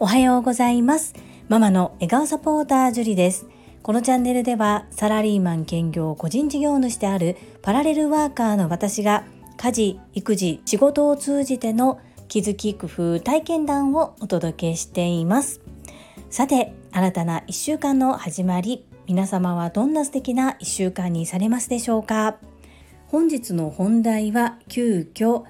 おはようございます。ママの笑顔サポータージュリです。このチャンネルではサラリーマン兼業個人事業主であるパラレルワーカーの私が家事育児仕事を通じての気づき工夫体験談をお届けしています。さて新たな1週間の始まり皆様はどんな素敵な1週間にされますでしょうか？本日の本題は急遽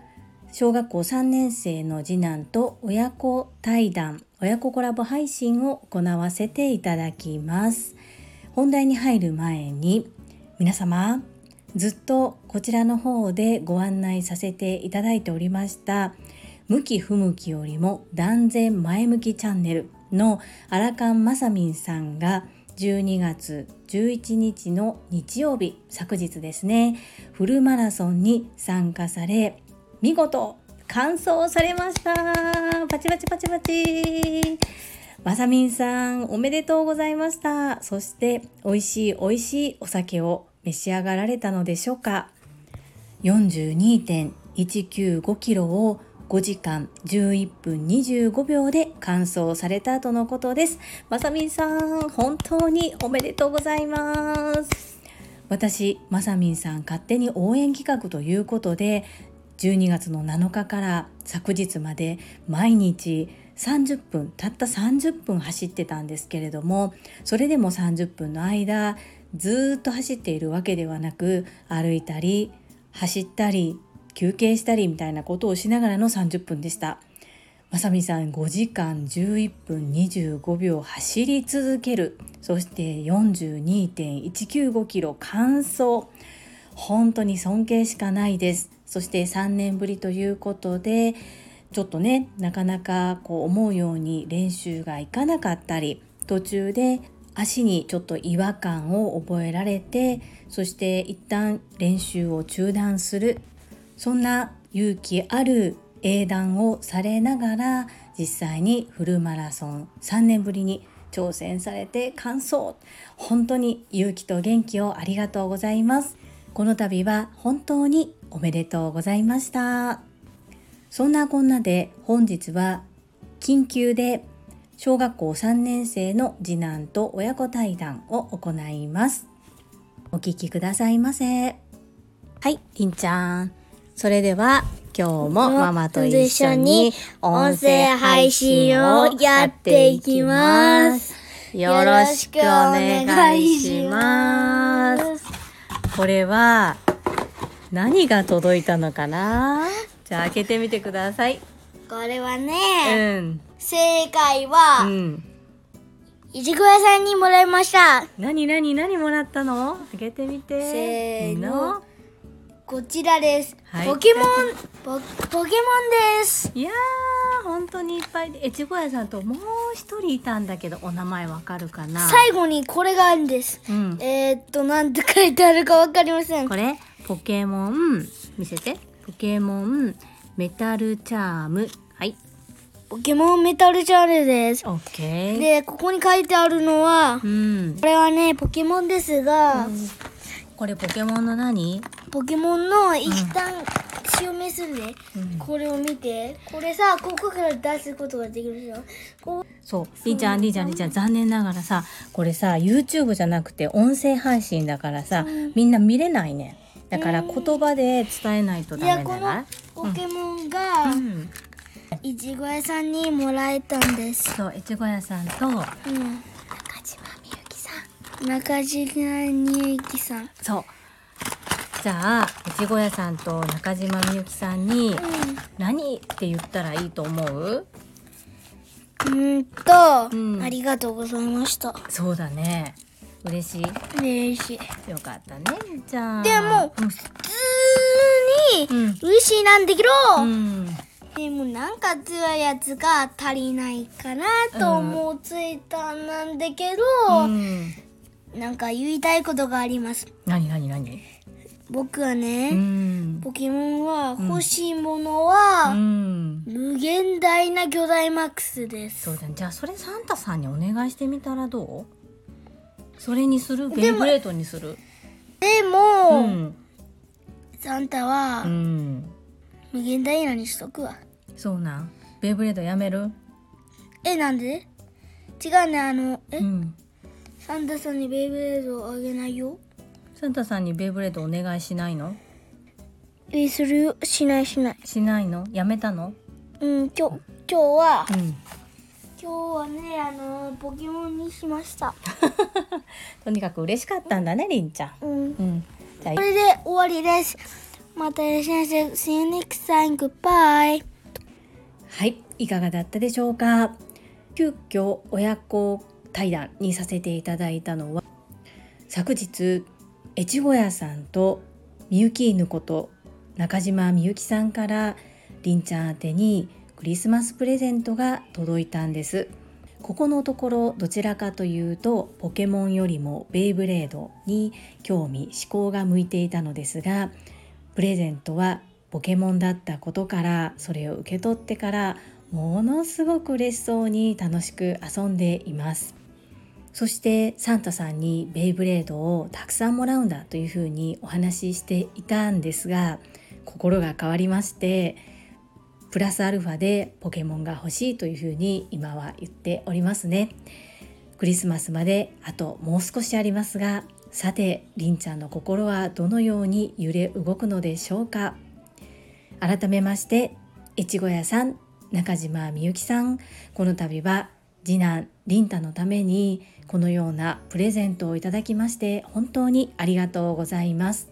小学校3年生の次男と親子対談親子コラボ配信を行わせていただきます。本題に入る前に皆様ずっとこちらの方でご案内させていただいておりました向き不向きよりも断然前向きチャンネルのアラカンマサミンさんが12月11日の日曜日昨日ですねフルマラソンに参加され見事完走されましたパチパチパチパチまさみんさんおめでとうございましたそして美味しい美味しいお酒を召し上がられたのでしょうか42.195キロを5時間11分25秒で完走されたとのことです。まさみんさん、本当におめでとうございます。私、まさみんさん勝手に応援企画ということで、12月の7日から昨日まで毎日30分たった30分走ってたんですけれどもそれでも30分の間ずっと走っているわけではなく歩いたり走ったり休憩したりみたいなことをしながらの30分でした。まさみさん5時間11分25秒走り続ける。そして42.195キロ完走。本当に尊敬しかないです。そして3年ぶりということでちょっとねなかなかこう思うように練習がいかなかったり途中で足にちょっと違和感を覚えられてそして一旦練習を中断するそんな勇気ある英断をされながら実際にフルマラソン3年ぶりに挑戦されて完走本当に勇気と元気をありがとうございます。この度は本当におめでとうございました。そんなこんなで本日は緊急で小学校3年生の次男と親子対談を行います。お聞きくださいませ。はいりんちゃん。それでは今日もママと一緒に音声配信をやっていきます。よろしくお願いします。これは何が届いたのかな？じゃあ開けてみてください。これはね、うん。正解は、うん。いちご屋さんにもらいました。何何何もらったの？開けてみて。せーの。こちらです。はいポケモンポ、ポケモンです。いやー、本当にいっぱいで、越後屋さんともう一人いたんだけど、お名前わかるかな？最後にこれがあるんです。うん。えー、っと、なんて書いてあるかわかりませんこ。れ、ポケモン、見せて。ポケモン、メタルチャーム。はい。ポケモンメタルチャールです。オッケー。で、ここに書いてあるのはう、ん。これはね、ポケモンですが、これポケモンの何？ポケモンの一旦証明するね。うんこれを見て。これさ、ここから出すことができるでしょ？こそう。りんちゃん、りんちゃん、りんちゃん、残念ながらさ、これさ、YouTube じゃなくて音声配信だからさ、みんな見れないね。だから言葉で伝えないとう、ダいや、このメだな。ポケモンが、うん。いちご屋さんにもらえたんです。そう、越後屋さんと、うん。中島みゆきさん。中島みゆきさん。そう。じゃあ、越後屋さんと中島みゆきさんに、何って言ったらいいと思う？うん。うんと、うんありがとうございました。そうだね。嬉しい？嬉しい。よかったね。じゃあ。でもうん普通にうん嬉しいなんだけど、うん。でもなんか強いやつが足りないかなと思うついたんなんだけど、うん。なんか言いたいことがあります。何何何？僕はうね、ん。ポケモンは欲しいものは、うん。無限大な巨大マックスです。そうだね。じゃあそれサンタさんにお願いしてみたらどう？それにする？ベイブレートにする？でうも、ん。サンタはうん。無限ダイヤにしとくわ。そうなん。ベイブレードやめる？えなんで？違うねあのえ、うん。サンタさんにベイブレードをあげないよ。サンタさんにベイブレードお願いしないの？えするよ。しないしない。しないの？やめたの？うん今日今日はうん今日はねあのポケモンにしました。とにかく嬉しかったんだねりんちゃん。うん。うん。じゃあこれで終わりです。またいらっしゃいませ See you next time goodbye はい、いかがだったでしょうか？急遽親子対談にさせていただいたのは昨日越後屋さんとみゆき犬こと中島みゆきさんからりんちゃん宛てにクリスマスプレゼントが届いたんです。ここのところどちらかというとポケモンよりもベイブレードに興味思考が向いていたのですがプレゼントはポケモンだったことからそれを受け取ってからものすごく嬉しそうに楽しく遊んでいますそしてサンタさんにベイブレードをたくさんもらうんだというふうにお話ししていたんですが心が変わりましてプラスアルファでポケモンが欲しいというふうに今は言っておりますね。クリスマスまであともう少しありますがさてりんちゃんの心はどのように揺れ動くのでしょうか。改めまして越後屋さん中島みゆきさん。この度は次男りんたのためにこのようなプレゼントをいただきまして本当にありがとうございます。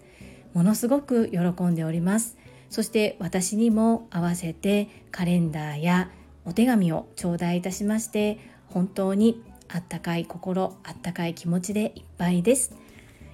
ものすごく喜んでおります。そして私にも合わせてカレンダーやお手紙を頂戴いたしまして本当にあったかい心あったかい気持ちでいっぱいです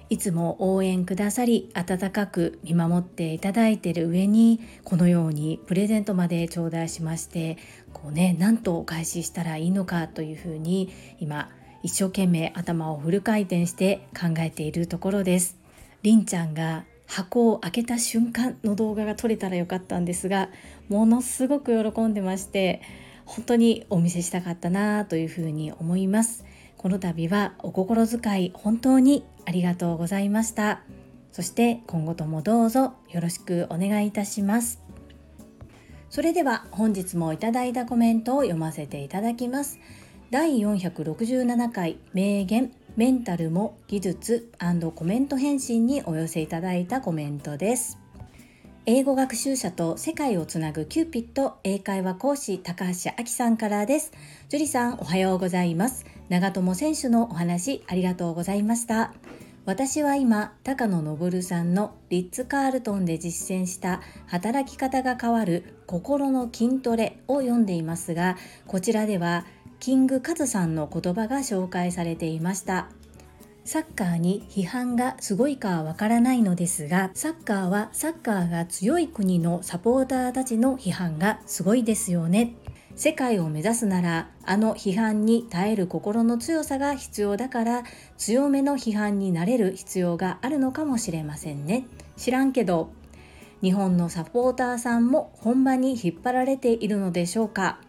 いつも応援くださり温かく見守っていただいている上にこのようにプレゼントまで頂戴しましてこうね何とお返ししたらいいのかというふうに今一生懸命頭をフル回転して考えているところです。りんちゃんが箱を開けた瞬間の動画が撮れたらよかったんですがものすごく喜んでまして本当にお見せしたかったなというふうに思います。この度はお心遣い本当にありがとうございました。そして今後ともどうぞよろしくお願いいたします。それでは本日もいただいたコメントを読ませていただきます。第467回名言メンタルも技術コメント返信にお寄せいただいたコメントです。英語学習者と世界をつなぐキューピット英会話講師高橋明さんからです。樹里さんおはようございます。長友選手のお話ありがとうございました。私は今、高野昇さんのリッツ・カールトンで実践した働き方が変わる心の筋トレを読んでいますが、こちらではキングカズさんの言葉が紹介されていました。サッカーに批判がすごいかはわからないのですが、サッカーはサッカーが強い国のサポーターたちの批判がすごいですよね。世界を目指すならあの批判に耐える心の強さが必要だから強めの批判になれる必要があるのかもしれませんね知らんけど日本のサポーターさんも本場に引っ張られているのでしょうか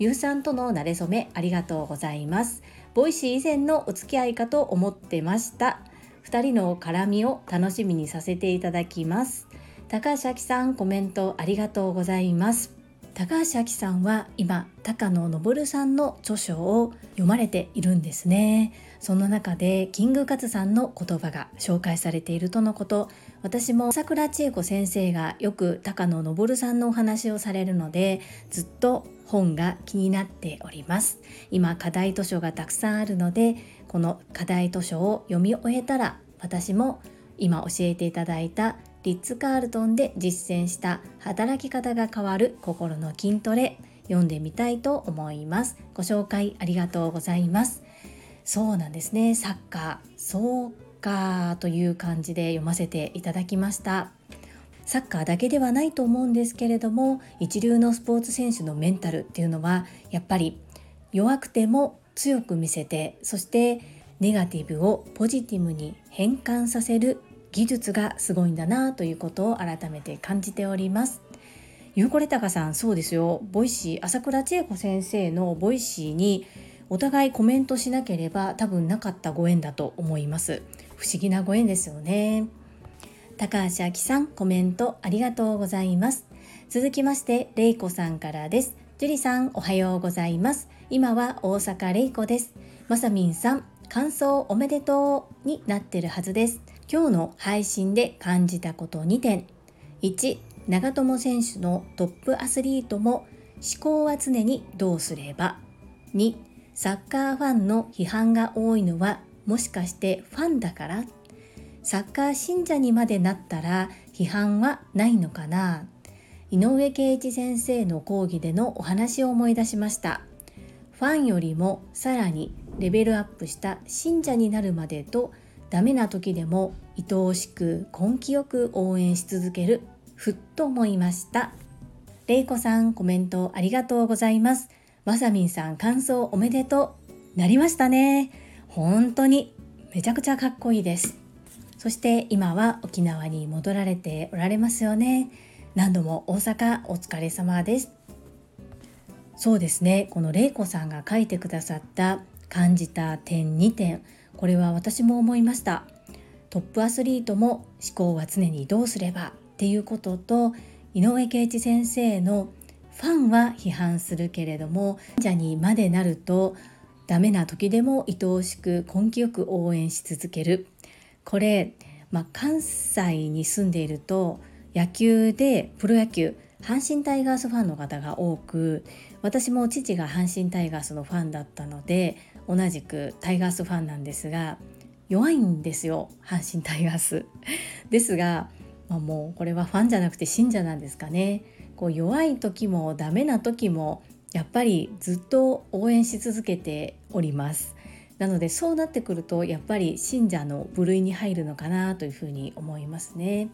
ゆうさんとの馴れ初めありがとうございます。ボイシー以前のお付き合いかと思ってました。2人の絡みを楽しみにさせていただきます。高橋明さんコメントありがとうございます。高橋明さんは今高野昇さんの著書を読まれているんですね。その中でキングカズさんの言葉が紹介されているとのこと。私も桜千恵子先生がよく高野昇さんのお話をされるのでずっと本が気になっております。今課題図書がたくさんあるのでこの課題図書を読み終えたら私も今教えていただいたリッツ・カールトンで実践した働き方が変わる心の筋トレ読んでみたいと思います。ご紹介ありがとうございます。そうなんですね。サッカー。そうかという感じで読ませていただきました。サッカーだけではないと思うんですけれども一流のスポーツ選手のメンタルっていうのはやっぱり弱くても強く見せてそしてネガティブをポジティブに変換させる技術がすごいんだなということを改めて感じております。ゆうこれたかさんそうですよ。ボイシー朝倉千恵子先生のボイシーにお互いコメントしなければ多分なかったご縁だと思います。不思議なご縁ですよね。高橋明さんコメントありがとうございます。続きましてれいこさんからです。樹里さんおはようございます。今は大阪れいこです。まさみんさん感想おめでとうになってるはずです。今日の配信で感じたこと2点。1長友選手のトップアスリートも思考は常にどうすれば。2サッカーファンの批判が多いのはもしかしてファンだから？サッカー信者にまでなったら批判はないのかな？井上圭一先生の講義でのお話を思い出しました。ファンよりもさらにレベルアップした信者になるまでとダメな時でも愛おしく根気よく応援し続けるふっと思いました。れいこさんコメントありがとうございます。まさみんさん感想おめでとう。なりましたね。本当にめちゃくちゃかっこいいです。そして今は沖縄に戻られておられますよね。何度も大阪お疲れ様です。そうですね。このれいこさんが書いてくださった感じた点2点。これは私も思いました。トップアスリートも思考は常にどうすれば？っていうことと井上圭一先生のファンは批判するけれどもじゃにまでなるとダメな時でも愛おしく根気よく応援し続けるこれ、まあ、関西に住んでいると野球でプロ野球阪神タイガースファンの方が多く私も父が阪神タイガースのファンだったので同じくタイガースファンなんですが弱いんですよ阪神タイガース。ですが、まあ、もうこれはファンじゃなくて信者なんですかね。こう弱い時もダメな時もやっぱりずっと応援し続けております。なのでそうなってくるとやっぱり信者の部類に入るのかなというふうに思いますね。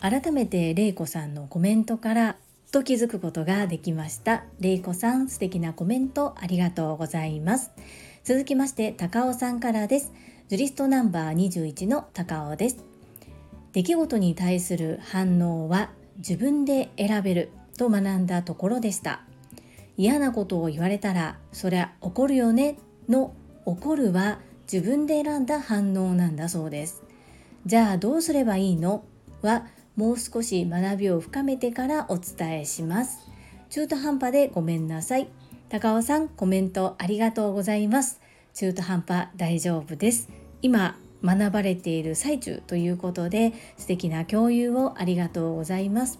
改めてれいこさんのコメントからと気づくことができました。れいこさん素敵なコメントありがとうございます。続きまして高尾さんからです。ジュリストナンバー21の高尾です。出来事に対する反応は自分で選べると学んだところでした。嫌なことを言われたらそりゃ怒るよねの怒るは自分で選んだ反応なんだそうです。じゃあどうすればいいの？はもう少し学びを深めてからお伝えします。中途半端でごめんなさい。高尾さんコメントありがとうございます。中途半端大丈夫です。今学ばれている最中ということで素敵な共有をありがとうございます。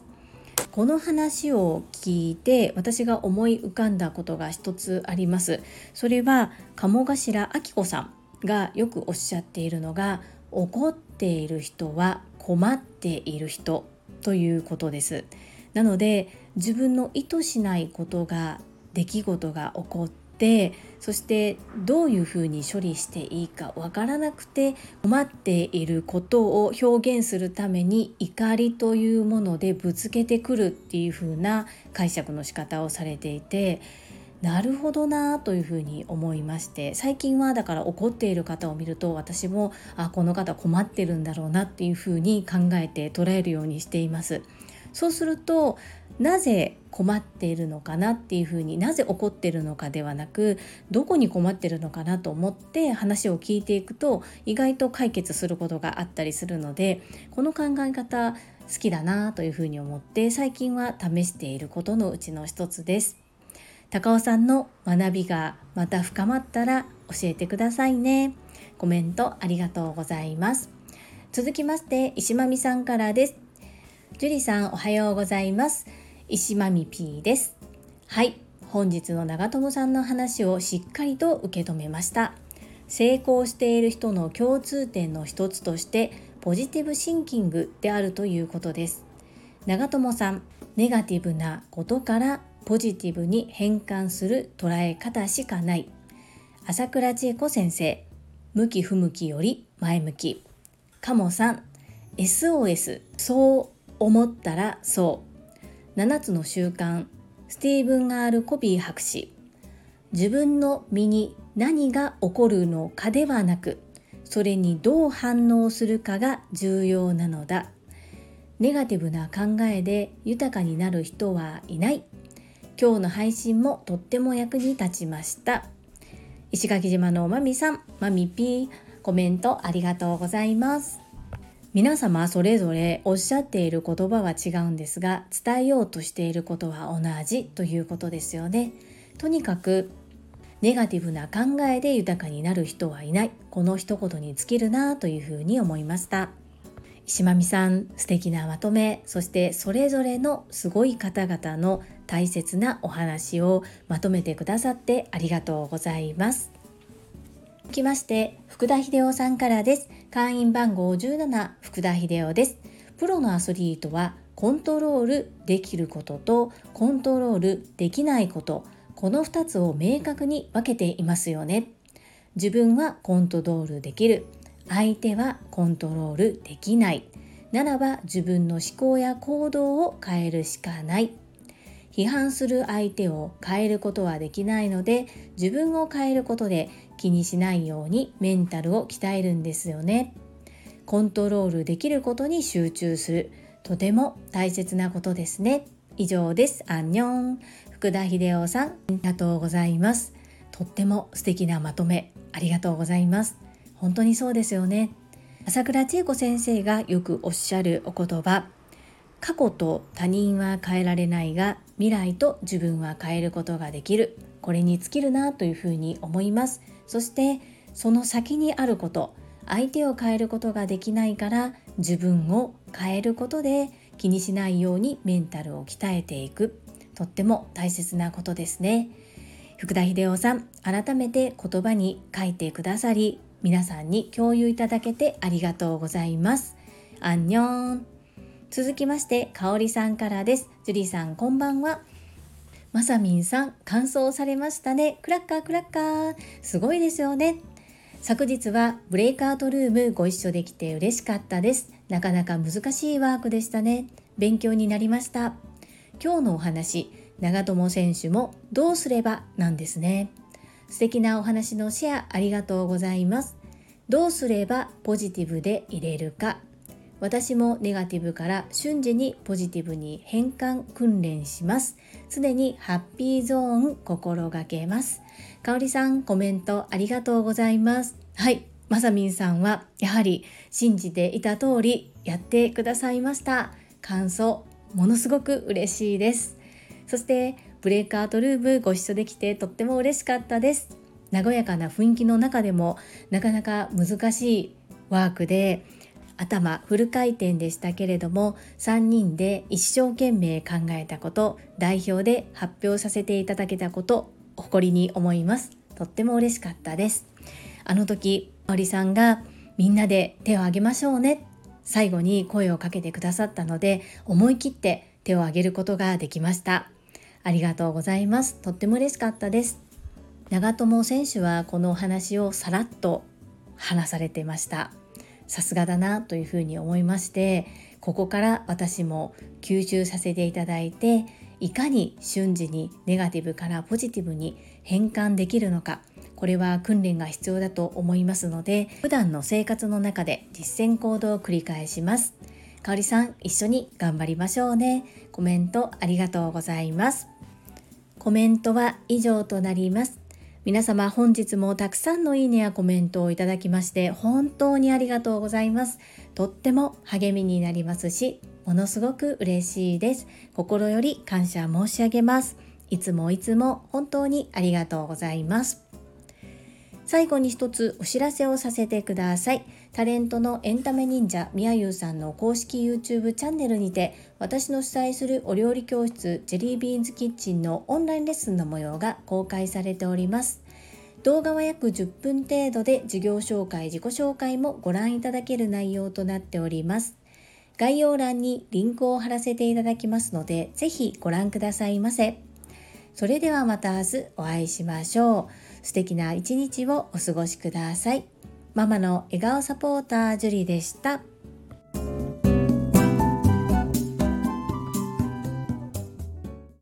この話を聞いて私が思い浮かんだことが一つあります。それは鴨頭明子さんがよくおっしゃっているのが怒っている人は困っている人ということです。なので自分の意図しないことが出来事が起こってそしてどういうふうに処理していいかわからなくて困っていることを表現するために怒りというものでぶつけてくるっていうふうな解釈の仕方をされていてなるほどなというふうに思いまして最近はだから怒っている方を見ると私もあこの方困ってるんだろうなっていうふうに考えて捉えるようにしています。そうするとなぜ困っているのかなっていうふうになぜ怒ってるのかではなくどこに困ってるのかなと思って話を聞いていくと意外と解決することがあったりするのでこの考え方好きだなというふうに思って最近は試していることのうちの一つです。高尾さんの学びがまた深まったら教えてくださいね。コメントありがとうございます。続きまして石間美さんからです。樹里さんおはようございます。石まみ P です。はい、本日の長友さんの話をしっかりと受け止めました。成功している人の共通点の一つとしてポジティブシンキングであるということです。長友さん、ネガティブなことからポジティブに変換する捉え方しかない。朝倉千恵子先生、向き不向きより前向き。鴨さん、SOS、そう思ったらそう。7つの習慣。スティーブン・アール・コビー博士。自分の身に何が起こるのかではなくそれにどう反応するかが重要なのだ。ネガティブな考えで豊かになる人はいない。今日の配信もとっても役に立ちました。石垣島のまみさんまみぴーコメントありがとうございます。皆様それぞれおっしゃっている言葉は違うんですが伝えようとしていることは同じということですよね。とにかくネガティブな考えで豊かになる人はいない。この一言に尽きるなというふうに思いました。石間美さん素敵なまとめ。そしてそれぞれのすごい方々の大切なお話をまとめてくださってありがとうございます。続きまして福田秀夫さんからです。会員番号17福田秀夫です。プロのアスリートはコントロールできることとコントロールできないことこの2つを明確に分けていますよね。自分はコントロールできる。相手はコントロールできない。ならば自分の思考や行動を変えるしかない。批判する相手を変えることはできないので自分を変えることで気にしないようにメンタルを鍛えるんですよね。コントロールできることに集中する。とても大切なことですね。以上です。アンニョン。福田秀夫さん。ありがとうございます。とっても素敵なまとめ。ありがとうございます。本当にそうですよね。朝倉千恵子先生がよくおっしゃるお言葉。過去と他人は変えられないが未来と自分は変えることができる。これに尽きるなというふうに思います。そしてその先にあること相手を変えることができないから自分を変えることで気にしないようにメンタルを鍛えていく。とっても大切なことですね。福田秀夫さん改めて言葉に書いてくださり皆さんに共有いただけてありがとうございます。アンニョン。続きまして香里さんからです。ジュリーさんこんばんは。まさみんさん完走されましたね。クラッカークラッカー。すごいですよね。昨日はブレイクアウトルームご一緒できて嬉しかったです。なかなか難しいワークでしたね。勉強になりました。今日のお話長友選手もどうすればなんですね。素敵なお話のシェアありがとうございます。どうすればポジティブで入れるか。私もネガティブから瞬時にポジティブに変換訓練します。常にハッピーゾーン心がけます。かおりさんコメントありがとうございます。はい。まさみんさんはやはり信じていた通りやってくださいました。感想ものすごく嬉しいです。そしてブレイクアウトルームご一緒できてとっても嬉しかったです。和やかな雰囲気の中でもなかなか難しいワークで頭フル回転でしたけれども3人で一生懸命考えたこと代表で発表させていただけたこと誇りに思います。とっても嬉しかったです。あの時香里さんがみんなで手を挙げましょうね。最後に声をかけてくださったので思い切って手を挙げることができました。ありがとうございます。とっても嬉しかったです。長友選手はこのお話をさらっと話されてました。さすがだなというふうに思いましてここから私も吸収させていただいていかに瞬時にネガティブからポジティブに変換できるのかこれは訓練が必要だと思いますので普段の生活の中で実践行動を繰り返します。かおりさん一緒に頑張りましょうね。コメントありがとうございます。コメントは以上となります。皆様本日もたくさんのいいねやコメントをいただきまして本当にありがとうございます。とっても励みになりますしものすごく嬉しいです。心より感謝申し上げます。いつもいつも本当にありがとうございます。最後に一つお知らせをさせてください。タレントのエンタメ忍者みやゆうさんの公式 YouTube チャンネルにて私の主催するお料理教室ジェリービーンズキッチンのオンラインレッスンの模様が公開されております。動画は約10分程度で授業紹介、自己紹介もご覧いただける内容となっております。概要欄にリンクを貼らせていただきますので、ぜひご覧くださいませ。それではまた明日お会いしましょう。素敵な一日をお過ごしください。ママの笑顔サポータージュリでした。